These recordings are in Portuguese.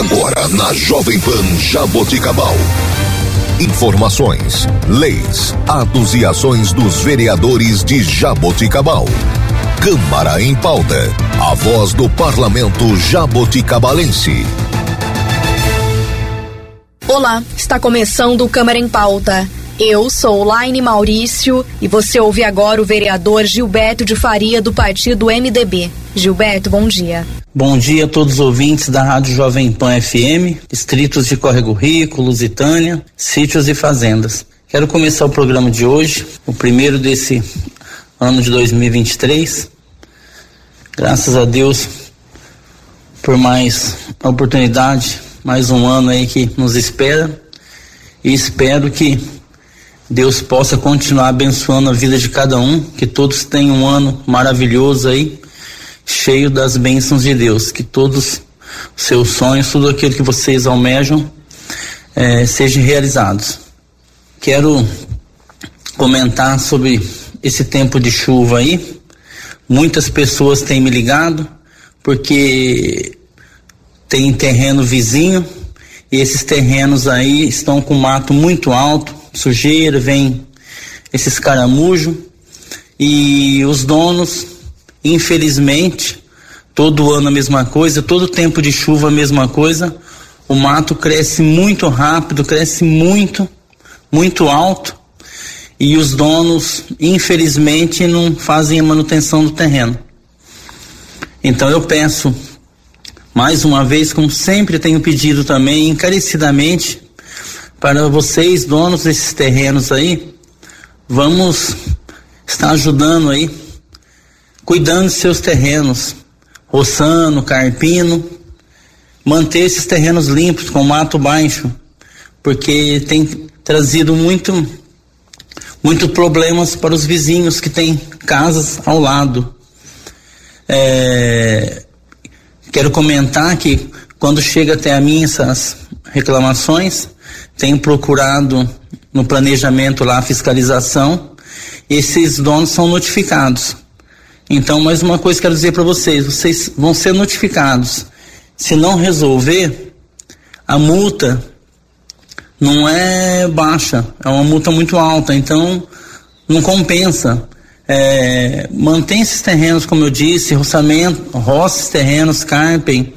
Agora na Jovem Pan Jaboticabal. Informações, leis, atos e ações dos vereadores de Jaboticabal. Câmara em pauta. A voz do parlamento jaboticabalense. Olá, está começando o Câmara em Pauta. Eu sou Laine Maurício e você ouve agora o vereador Gilberto de Faria do partido MDB. Gilberto, bom dia. Bom dia a todos os ouvintes da Rádio Jovem Pan FM, distritos de Córrego Rico, Lusitânia, sítios e fazendas. Quero começar o programa de hoje, o primeiro desse ano de 2023. Graças a Deus por mais oportunidade mais um ano aí que nos espera e espero que Deus possa continuar abençoando a vida de cada um, que todos tenham um ano maravilhoso aí, cheio das bênçãos de Deus, que todos os seus sonhos, tudo aquilo que vocês almejam, eh, sejam realizados. Quero comentar sobre esse tempo de chuva aí. Muitas pessoas têm me ligado porque tem terreno vizinho e esses terrenos aí estão com mato muito alto, sujeira, vem esses caramujos e os donos, infelizmente, todo ano a mesma coisa, todo tempo de chuva a mesma coisa, o mato cresce muito rápido, cresce muito, muito alto. E os donos, infelizmente, não fazem a manutenção do terreno. Então eu peço mais uma vez, como sempre tenho pedido também, encarecidamente, para vocês, donos desses terrenos aí, vamos estar ajudando aí, cuidando de seus terrenos, roçando, carpino, manter esses terrenos limpos, com mato baixo, porque tem trazido muito, muito problemas para os vizinhos que têm casas ao lado. É, Quero comentar que quando chega até a mim essas reclamações, tenho procurado no planejamento lá a fiscalização, esses donos são notificados. Então, mais uma coisa que quero dizer para vocês, vocês vão ser notificados. Se não resolver, a multa não é baixa, é uma multa muito alta, então não compensa. É, mantém esses terrenos, como eu disse, roçamento, roça esses terrenos, carpem.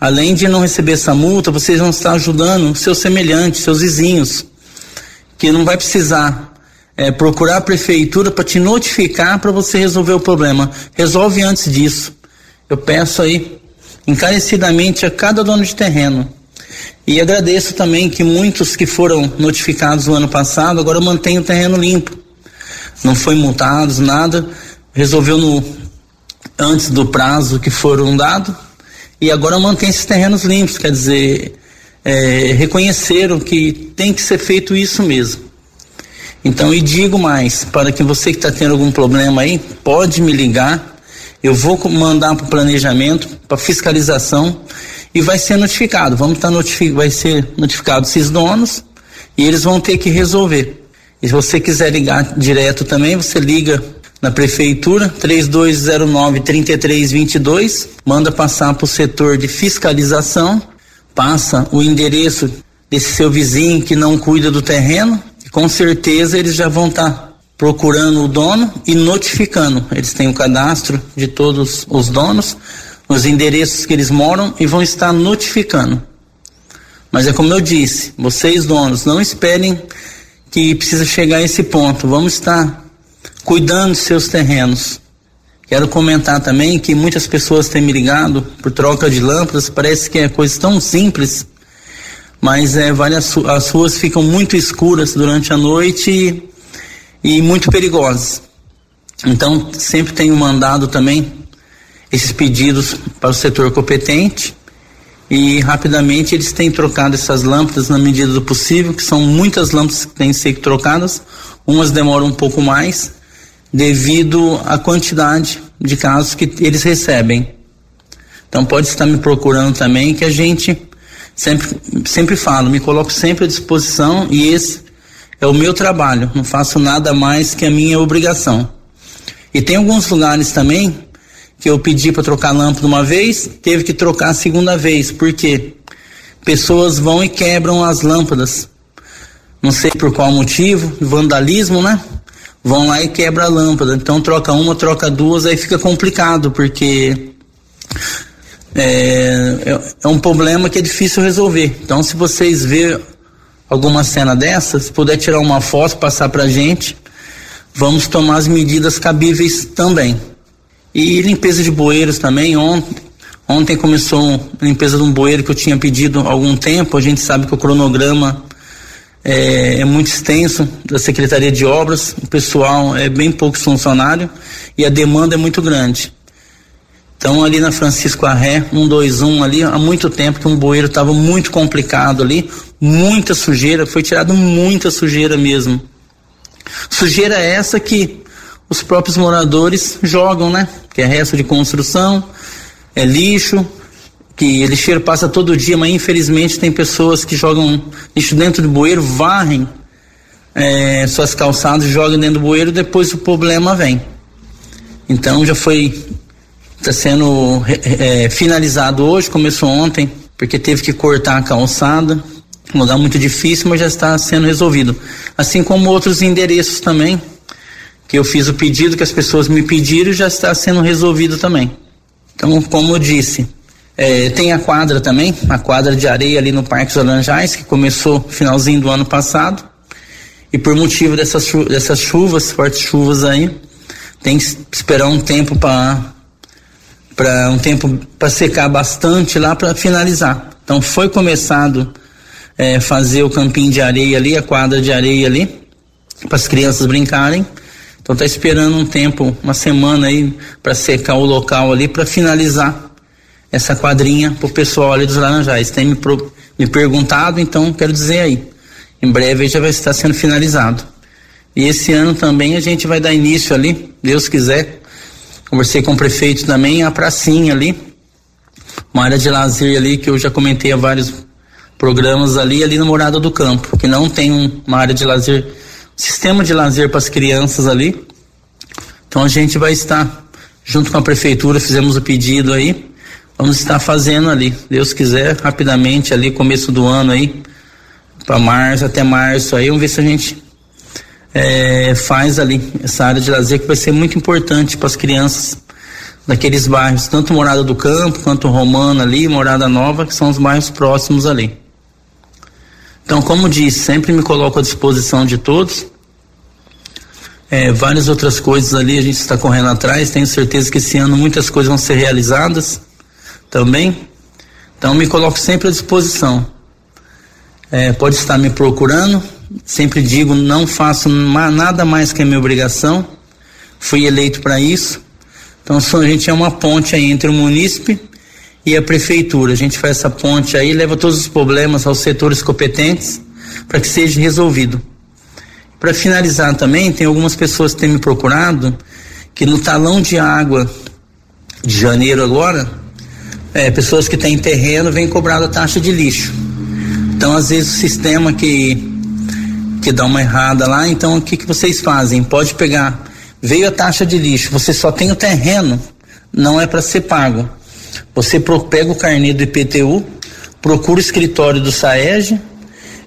Além de não receber essa multa, vocês vão estar ajudando seus semelhantes, seus vizinhos, que não vai precisar é, procurar a prefeitura para te notificar para você resolver o problema. Resolve antes disso. Eu peço aí encarecidamente a cada dono de terreno. E agradeço também que muitos que foram notificados no ano passado agora mantêm o terreno limpo não foi multados, nada, resolveu no antes do prazo que foram dado e agora mantém esses terrenos limpos, quer dizer, é, reconheceram que tem que ser feito isso mesmo. Então, e digo mais, para que você que está tendo algum problema aí, pode me ligar, eu vou mandar para o planejamento, para fiscalização e vai ser notificado. Vamos estar tá notificado, vai ser notificado esses donos e eles vão ter que resolver. E se você quiser ligar direto também, você liga na prefeitura 3209 3322, manda passar para o setor de fiscalização, passa o endereço desse seu vizinho que não cuida do terreno, e com certeza eles já vão estar tá procurando o dono e notificando. Eles têm o cadastro de todos os donos, os endereços que eles moram e vão estar notificando. Mas é como eu disse, vocês donos, não esperem que precisa chegar a esse ponto. Vamos estar cuidando de seus terrenos. Quero comentar também que muitas pessoas têm me ligado por troca de lâmpadas, parece que é coisa tão simples, mas é, vale as, as ruas ficam muito escuras durante a noite e, e muito perigosas. Então, sempre tenho mandado também esses pedidos para o setor competente e rapidamente eles têm trocado essas lâmpadas na medida do possível, que são muitas lâmpadas que têm ser trocadas, umas demoram um pouco mais, devido à quantidade de casos que eles recebem. Então pode estar me procurando também, que a gente sempre, sempre falo, me coloco sempre à disposição e esse é o meu trabalho, não faço nada mais que a minha obrigação. E tem alguns lugares também que eu pedi para trocar lâmpada uma vez, teve que trocar a segunda vez. Por quê? pessoas vão e quebram as lâmpadas. Não sei por qual motivo, vandalismo, né? Vão lá e quebra a lâmpada. Então troca uma, troca duas, aí fica complicado, porque é, é, é um problema que é difícil resolver. Então se vocês verem alguma cena dessas, se puder tirar uma foto, passar pra gente, vamos tomar as medidas cabíveis também. E limpeza de bueiros também, ontem, ontem começou a limpeza de um bueiro que eu tinha pedido há algum tempo, a gente sabe que o cronograma é, é, muito extenso da Secretaria de Obras, o pessoal é bem pouco funcionário e a demanda é muito grande. Então ali na Francisco Arré, 121 ali, há muito tempo que um bueiro estava muito complicado ali, muita sujeira, foi tirado muita sujeira mesmo. Sujeira essa que os próprios moradores jogam, né? Que é resto de construção, é lixo, que lixeiro passa todo dia, mas infelizmente tem pessoas que jogam lixo dentro do bueiro, varrem é, suas calçadas, jogam dentro do bueiro, depois o problema vem. Então já foi está sendo é, finalizado hoje, começou ontem, porque teve que cortar a calçada, um lugar muito difícil, mas já está sendo resolvido. Assim como outros endereços também, que eu fiz o pedido, que as pessoas me pediram, já está sendo resolvido também. Então, como eu disse, é, tem a quadra também, a quadra de areia ali no Parque Laranjais, que começou finalzinho do ano passado. E por motivo dessas, dessas chuvas, fortes chuvas aí, tem que esperar um tempo para para um tempo para secar bastante lá para finalizar. Então foi começado é, fazer o campinho de areia ali, a quadra de areia ali, para as crianças brincarem. Então tá esperando um tempo, uma semana aí para secar o local ali para finalizar essa quadrinha pro pessoal ali dos Laranjais. Tem me, pro, me perguntado, então quero dizer aí, em breve já vai estar sendo finalizado. E esse ano também a gente vai dar início ali, Deus quiser, Conversei com o prefeito também, a pracinha ali, uma área de lazer ali que eu já comentei a vários programas ali, ali na Morada do Campo, que não tem um, uma área de lazer, sistema de lazer para as crianças ali. Então a gente vai estar, junto com a prefeitura, fizemos o pedido aí, vamos estar fazendo ali, Deus quiser, rapidamente ali, começo do ano aí, para março, até março aí, vamos ver se a gente é, faz ali essa área de lazer que vai ser muito importante para as crianças daqueles bairros, tanto Morada do Campo quanto Romana ali, Morada Nova, que são os bairros próximos ali. Então, como disse, sempre me coloco à disposição de todos. É, várias outras coisas ali a gente está correndo atrás. Tenho certeza que esse ano muitas coisas vão ser realizadas também. Então, me coloco sempre à disposição. É, pode estar me procurando Sempre digo, não faço nada mais que a minha obrigação. Fui eleito para isso. Então a gente é uma ponte aí entre o munícipe e a prefeitura. A gente faz essa ponte aí, leva todos os problemas aos setores competentes para que seja resolvido. Para finalizar também, tem algumas pessoas que têm me procurado que no talão de água de janeiro agora, é, pessoas que têm terreno vêm cobrando a taxa de lixo. Então, às vezes, o sistema que que dá uma errada lá, então o que, que vocês fazem? Pode pegar, veio a taxa de lixo, você só tem o terreno, não é para ser pago. Você pega o carnê do IPTU, procura o escritório do SAEG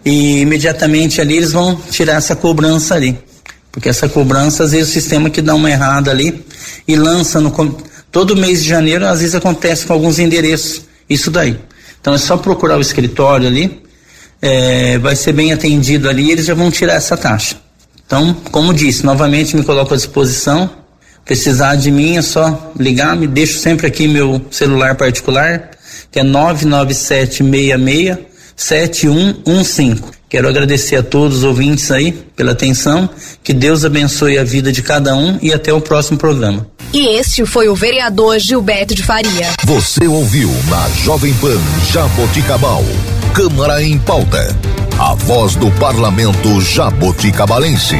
e imediatamente ali eles vão tirar essa cobrança ali. Porque essa cobrança, às vezes, o sistema que dá uma errada ali e lança no. Todo mês de janeiro, às vezes acontece com alguns endereços. Isso daí. Então é só procurar o escritório ali é, vai ser bem atendido ali e eles já vão tirar essa taxa. Então, como disse, novamente me coloco à disposição. Precisar de mim é só ligar, me deixo sempre aqui meu celular particular, que é 99766 7115. Quero agradecer a todos os ouvintes aí pela atenção. Que Deus abençoe a vida de cada um e até o próximo programa. E este foi o vereador Gilberto de Faria. Você ouviu na Jovem Pan Jaboticabal. Câmara em Pauta. A voz do parlamento jaboticabalense.